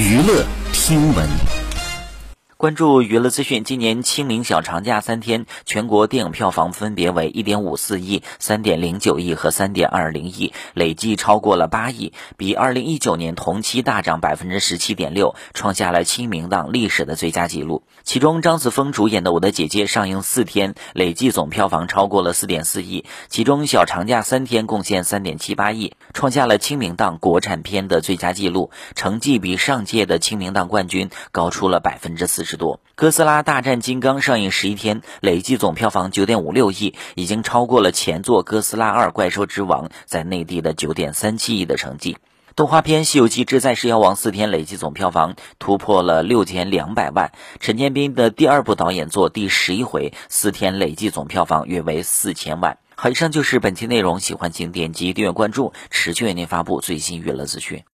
娱乐听闻。关注娱乐资讯，今年清明小长假三天，全国电影票房分别为一点五四亿、三点零九亿和三点二零亿，累计超过了八亿，比二零一九年同期大涨百分之十七点六，创下了清明档历史的最佳纪录。其中，张子枫主演的《我的姐姐》上映四天，累计总票房超过了四点四亿，其中小长假三天贡献三点七八亿，创下了清明档国产片的最佳纪录，成绩比上届的清明档冠军高出了百分之四。多，《哥斯拉大战金刚》上映十一天，累计总票房九点五六亿，已经超过了前作《哥斯拉二：怪兽之王》在内地的九点三七亿的成绩。动画片《西游记之再世妖王》四天累计总票房突破了六千两百万。陈建斌的第二部导演作《第十一回》四天累计总票房约为四千万。好，以上就是本期内容，喜欢请点击订阅关注，持续为您发布最新娱乐资讯。